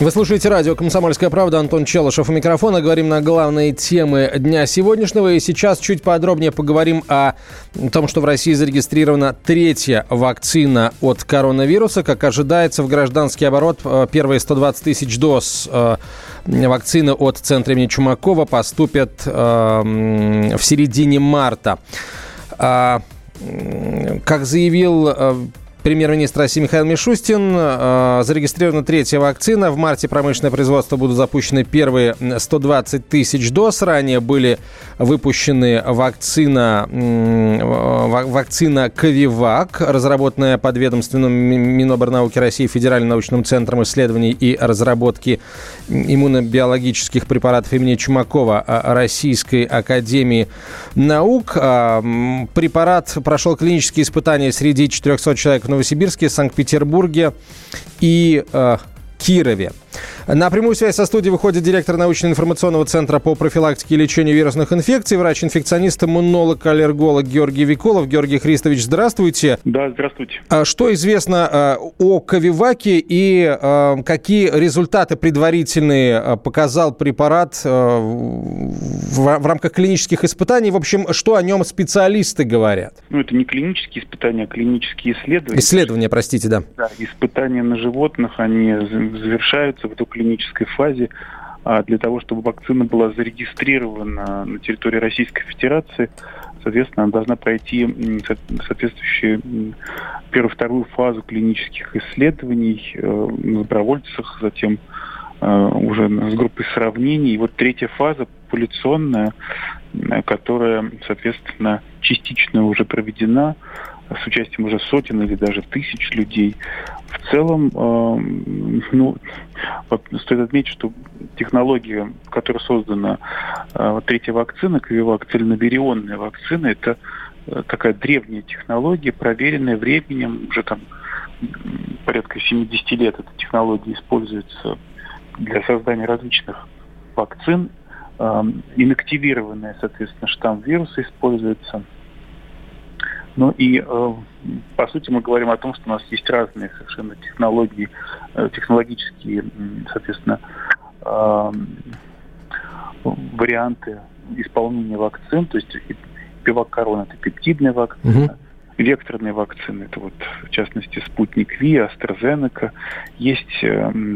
Вы слушаете радио «Комсомольская правда». Антон Челышев у микрофона. Говорим на главные темы дня сегодняшнего. И сейчас чуть подробнее поговорим о том, что в России зарегистрирована третья вакцина от коронавируса. Как ожидается, в гражданский оборот э, первые 120 тысяч доз э, вакцины от Центра имени Чумакова поступят э, в середине марта. А, как заявил премьер-министр России Михаил Мишустин. Э, зарегистрирована третья вакцина. В марте промышленное производство будут запущены первые 120 тысяч доз. Ранее были выпущены вакцина, вакцина Ковивак, разработанная под ведомственным Миноборнауки России Федеральным научным центром исследований и разработки иммунобиологических препаратов имени Чумакова э, Российской Академии Наук. Э, препарат прошел клинические испытания среди 400 человек в Новосибирске, Санкт-Петербурге и э, Кирове. На прямую связь со студией выходит директор научно-информационного центра по профилактике и лечению вирусных инфекций, врач-инфекционист, иммунолог, аллерголог Георгий Виколов. Георгий Христович, здравствуйте. Да, здравствуйте. А что известно а, о Ковиваке и а, какие результаты предварительные показал препарат в рамках клинических испытаний? В общем, что о нем специалисты говорят? Ну, это не клинические испытания, а клинические исследования. Исследования, простите, да. Да, испытания на животных, они завершаются в клинической фазе а для того, чтобы вакцина была зарегистрирована на территории Российской Федерации, соответственно, она должна пройти соответствующую первую-вторую фазу клинических исследований э, на добровольцах, затем э, уже с группой сравнений. И вот третья фаза, популяционная, которая, соответственно, частично уже проведена, с участием уже сотен или даже тысяч людей. В целом, э, ну, стоит отметить, что технология, которая создана, э, третья вакцина, Ковивак, цельноверионная вакцина, это э, такая древняя технология, проверенная временем, уже там порядка 70 лет эта технология используется для создания различных вакцин. Э, инактивированная, соответственно, штамм вируса используется – ну и, э, по сути, мы говорим о том, что у нас есть разные совершенно технологии, э, технологические, соответственно, э, варианты исполнения вакцин, то есть пивак корона это пептидная вакцина. Векторные вакцины, это вот в частности спутник Ви, AstraZeneca. Есть,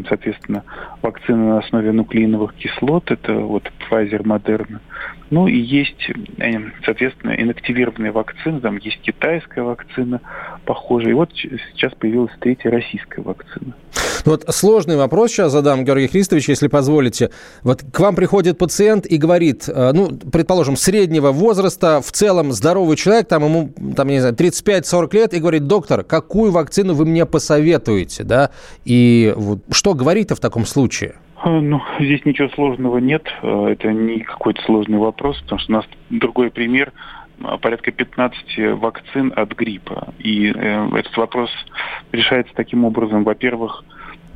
соответственно, вакцины на основе нуклеиновых кислот, это вот Pfizer, Moderna. Ну и есть, э, соответственно, инактивированные вакцины, там есть китайская вакцина похожая, и вот сейчас появилась третья российская вакцина. Ну вот сложный вопрос сейчас задам, Георгий Христович, если позволите. Вот к вам приходит пациент и говорит, э, ну, предположим, среднего возраста, в целом здоровый человек, там ему, там, не знаю, 35-40 лет, и говорит, доктор, какую вакцину вы мне посоветуете, да? И вот что говорить-то в таком случае? Э, ну, здесь ничего сложного нет. Э, это не какой-то сложный вопрос, потому что у нас другой пример порядка 15 вакцин от гриппа. И э, этот вопрос решается таким образом. Во-первых,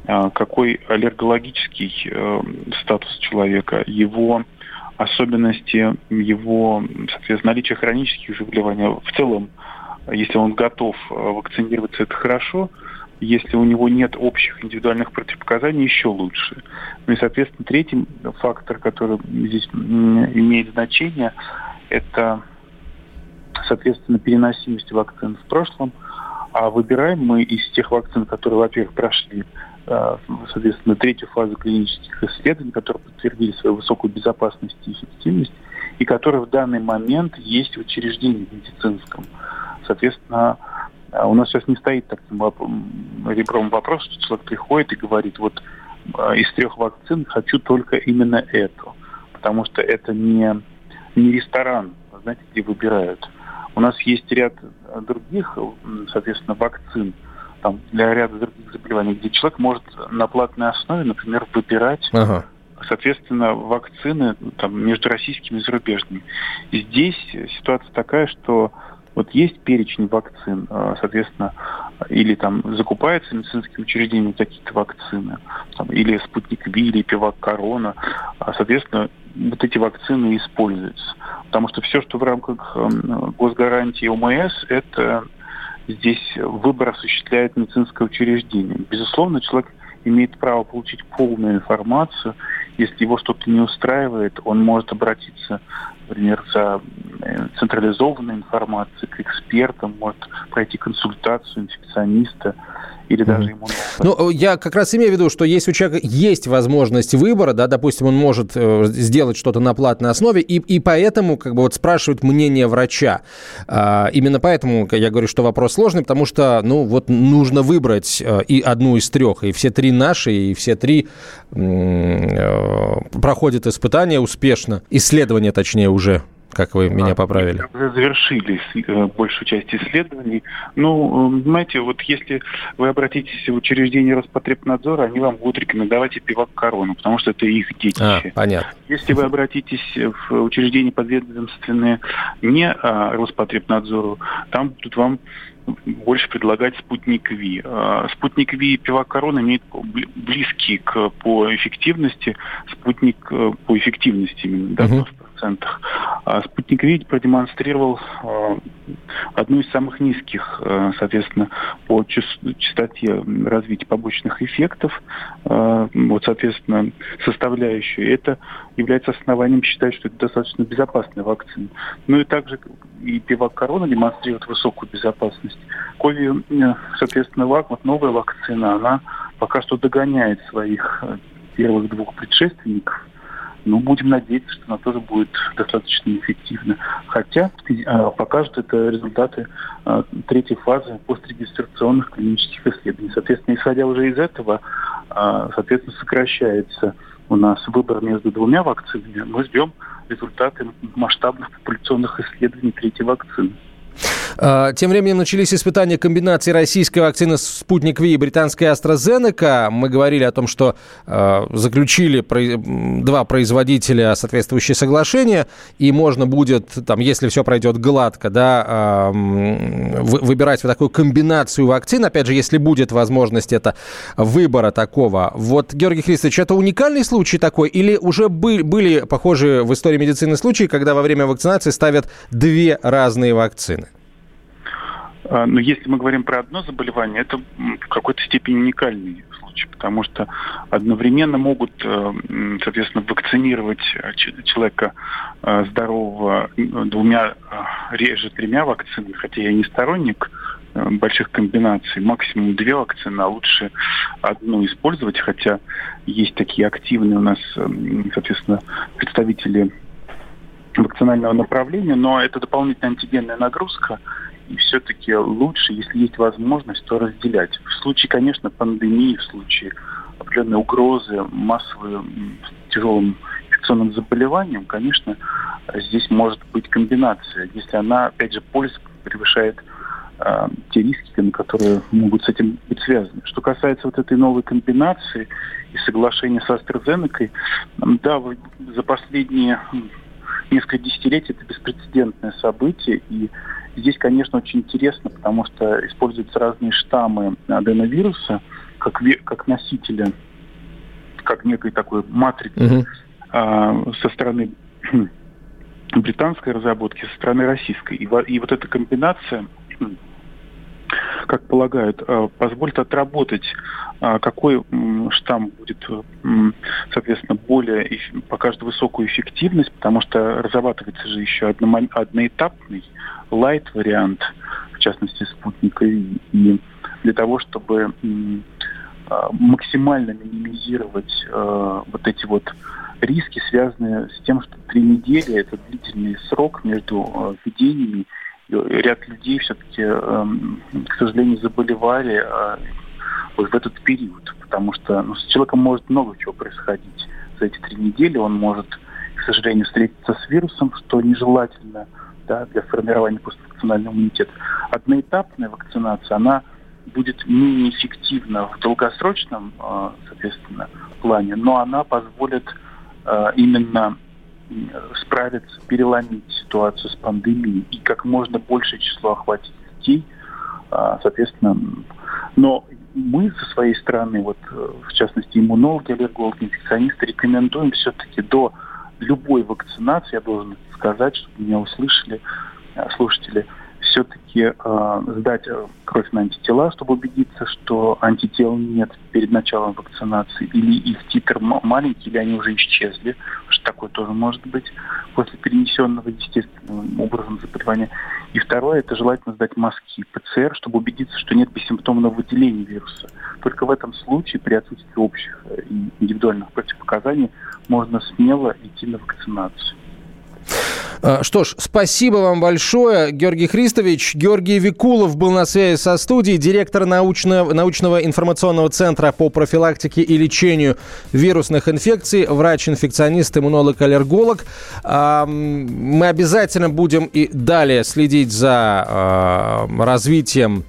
какой аллергологический э, статус человека, его особенности, его, соответственно, наличие хронических заболеваний. В целом, если он готов вакцинироваться, это хорошо – если у него нет общих индивидуальных противопоказаний, еще лучше. Ну и, соответственно, третий фактор, который здесь имеет значение, это, соответственно, переносимость вакцин в прошлом. А выбираем мы из тех вакцин, которые, во-первых, прошли, э, соответственно, третью фазу клинических исследований, которые подтвердили свою высокую безопасность и эффективность, и которые в данный момент есть в учреждении медицинском. Соответственно, а у нас сейчас не стоит таким ребром вопрос, что человек приходит и говорит, вот а, из трех вакцин хочу только именно эту. Потому что это не, не ресторан, знаете, где выбирают. У нас есть ряд других, соответственно, вакцин там, для ряда других заболеваний, где человек может на платной основе, например, выбирать ага. соответственно, вакцины там, между российскими и зарубежными. Здесь ситуация такая, что вот есть перечень вакцин, а, соответственно, или там закупаются медицинские учреждения какие-то вакцины, там, или спутник Ви, или пивак Корона, а, соответственно, вот эти вакцины используются. Потому что все, что в рамках эм, госгарантии ОМС, это здесь выбор осуществляет медицинское учреждение. Безусловно, человек имеет право получить полную информацию. Если его что-то не устраивает, он может обратиться, например, за э, централизованной информацией к экспертам, может пройти консультацию инфекциониста или даже ему... Ну, я как раз имею в виду, что если у человека есть возможность выбора, да, допустим, он может э, сделать что-то на платной основе, и, и поэтому как бы вот спрашивают мнение врача. А, именно поэтому я говорю, что вопрос сложный, потому что, ну, вот нужно выбрать э, и одну из трех, и все три наши, и все три э, проходят испытания успешно, исследования, точнее, уже как вы меня поправили? Уже завершили э, большую часть исследований. Ну, знаете, вот если вы обратитесь в учреждение Роспотребнадзора, они вам будут рекомендовать и пивак корону, потому что это их детище. А, понятно. Если вы обратитесь в учреждение подведомственное не а, Роспотребнадзору, там будут вам больше предлагать спутник Ви. А, спутник Ви и пивак корона имеют близкий к, по эффективности, спутник э, по эффективности именно, да, uh-huh процентах. А спутник Ви продемонстрировал а, одну из самых низких, а, соответственно, по частоте развития побочных эффектов, а, вот, соответственно, составляющую. Это является основанием считать, что это достаточно безопасная вакцина. Ну и также и пивак корона демонстрирует высокую безопасность. Кови, э, соответственно, вак, вот новая вакцина, она пока что догоняет своих э, первых двух предшественников. Ну, будем надеяться, что она тоже будет достаточно эффективна. Хотя э, покажут это результаты э, третьей фазы пострегистрационных клинических исследований. Соответственно, исходя уже из этого, э, соответственно, сокращается у нас выбор между двумя вакцинами. Мы ждем результаты масштабных популяционных исследований третьей вакцины. А, тем временем начались испытания комбинации российской вакцины «Спутник Ви» и британской AstraZeneca. Мы говорили о том, что э, заключили два производителя соответствующие соглашения, и можно будет, там, если все пройдет гладко, да, э, выбирать вот такую комбинацию вакцин. Опять же, если будет возможность это выбора такого. Вот, Георгий Христович, это уникальный случай такой, или уже были, были похожие в истории медицины случаи, когда во время вакцинации ставят две разные вакцины? А, но если мы говорим про одно заболевание, это в какой-то степени уникальный случай, потому что одновременно могут, э, соответственно, вакцинировать э, человека э, здорового двумя, реже тремя вакцинами, хотя я не сторонник больших комбинаций, максимум две вакцины, а лучше одну использовать, хотя есть такие активные у нас, соответственно, представители вакцинального направления, но это дополнительная антигенная нагрузка, и все-таки лучше, если есть возможность, то разделять. В случае, конечно, пандемии, в случае определенной угрозы массовым тяжелым инфекционным заболеванием, конечно, здесь может быть комбинация, если она, опять же, польза превышает э, те риски, которые могут с этим быть связаны. Что касается вот этой новой комбинации и соглашения с AstraZeneca, да, за последние несколько десятилетий это беспрецедентное событие, и Здесь, конечно, очень интересно, потому что используются разные штаммы аденовируса как, как носители, как некой такой матрицы uh-huh. а, со стороны британской разработки, со стороны российской. И, и вот эта комбинация как полагают, а, позволит отработать, а, какой штамм будет, соответственно, более покажет высокую эффективность, потому что разрабатывается же еще одноэтапный лайт-вариант, в частности, спутника, и для того, чтобы а, максимально минимизировать э, вот эти вот риски, связанные с тем, что три недели – это длительный срок между э, введениями. И ряд людей все-таки, э, к сожалению, заболевали э, вот в этот период, потому что ну, с человеком может много чего происходить за эти три недели. Он может, к сожалению, встретиться с вирусом, что нежелательно – да, для формирования поствакцинального иммунитета. Одноэтапная вакцинация, она будет менее эффективна в долгосрочном, а, соответственно, плане, но она позволит именно справиться, переломить ситуацию с пандемией и как можно большее число охватить детей, соответственно, но мы со своей стороны, вот в частности иммунологи, аллергологи, инфекционисты, рекомендуем все-таки до любой вакцинации, я должен сказать, чтобы меня услышали слушатели, все-таки э, сдать э, кровь на антитела, чтобы убедиться, что антител нет перед началом вакцинации, или их титр маленький, или они уже исчезли, что такое тоже может быть после перенесенного естественным образом заболевания. И второе, это желательно сдать маски ПЦР, чтобы убедиться, что нет бессимптомного выделения вируса. Только в этом случае, при отсутствии общих и индивидуальных противопоказаний, можно смело идти на вакцинацию. А, что ж, спасибо вам большое, Георгий Христович. Георгий Викулов был на связи со студией, директор научного, научного информационного центра по профилактике и лечению вирусных инфекций, врач-инфекционист, иммунолог-аллерголог. А, мы обязательно будем и далее следить за а, развитием,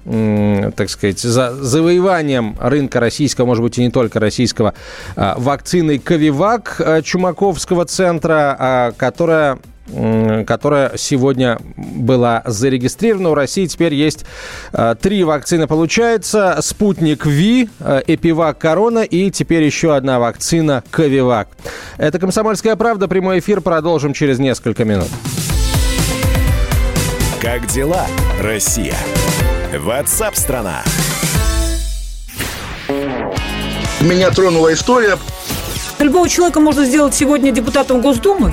так сказать, за завоеванием рынка российского, может быть, и не только российского, вакцины Ковивак Чумаковского центра, которая которая сегодня была зарегистрирована. У России теперь есть э, три вакцины, получается. Спутник Ви, э, Эпивак Корона и теперь еще одна вакцина Ковивак. Это «Комсомольская правда». Прямой эфир продолжим через несколько минут. Как дела, Россия? Ватсап-страна! Меня тронула история. Любого человека можно сделать сегодня депутатом Госдумы.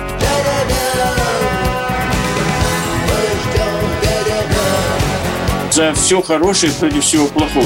За все хорошее против всего плохого.